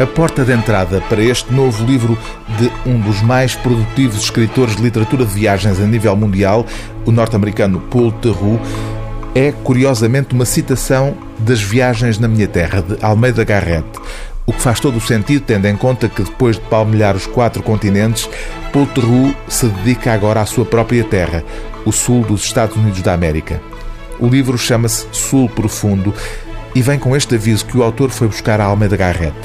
a porta de entrada para este novo livro de um dos mais produtivos escritores de literatura de viagens a nível mundial, o norte-americano Paul Theroux, é curiosamente uma citação das Viagens na Minha Terra, de Almeida Garrett. O que faz todo o sentido, tendo em conta que depois de palmilhar os quatro continentes, Paul Theroux se dedica agora à sua própria terra, o sul dos Estados Unidos da América. O livro chama-se Sul Profundo e vem com este aviso que o autor foi buscar a Almeida Garrett.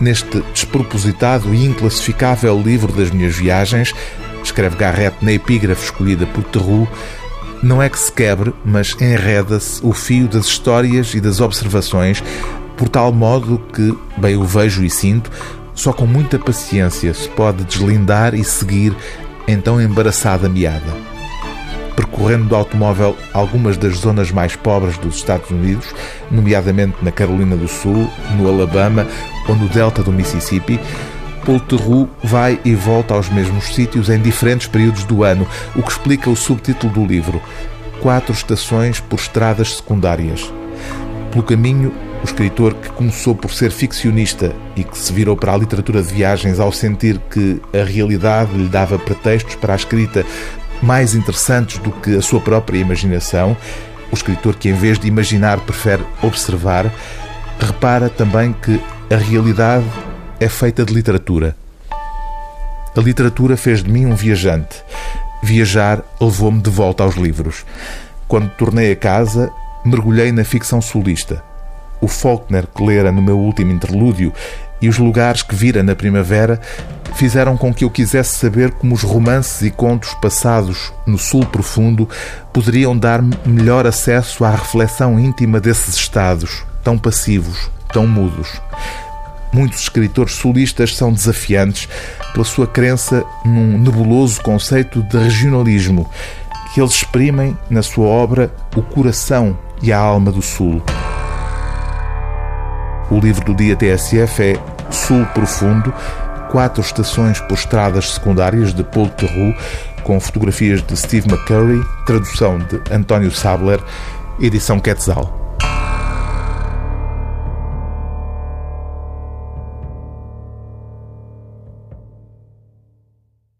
Neste despropositado e inclassificável livro das minhas viagens, escreve Garrett na epígrafe escolhida por Theroux, não é que se quebre, mas enreda-se o fio das histórias e das observações, por tal modo que, bem o vejo e sinto, só com muita paciência se pode deslindar e seguir em tão embaraçada meada percorrendo de automóvel algumas das zonas mais pobres dos Estados Unidos, nomeadamente na Carolina do Sul, no Alabama ou no delta do Mississippi, Paul Theroux vai e volta aos mesmos sítios em diferentes períodos do ano, o que explica o subtítulo do livro: Quatro estações por estradas secundárias. Pelo caminho, o escritor que começou por ser ficcionista e que se virou para a literatura de viagens ao sentir que a realidade lhe dava pretextos para a escrita mais interessantes do que a sua própria imaginação, o escritor que, em vez de imaginar, prefere observar, repara também que a realidade é feita de literatura. A literatura fez de mim um viajante. Viajar levou-me de volta aos livros. Quando tornei a casa, mergulhei na ficção sulista. O Faulkner que lera no meu último interlúdio e os lugares que vira na primavera fizeram com que eu quisesse saber como os romances e contos passados no Sul Profundo poderiam dar-me melhor acesso à reflexão íntima desses estados, tão passivos, tão mudos. Muitos escritores sulistas são desafiantes pela sua crença num nebuloso conceito de regionalismo, que eles exprimem na sua obra o coração e a alma do Sul. O livro do dia TSF é Sul Profundo, quatro estações por estradas secundárias de Paul Theroux, com fotografias de Steve McCurry, tradução de António Sabler, edição Quetzal.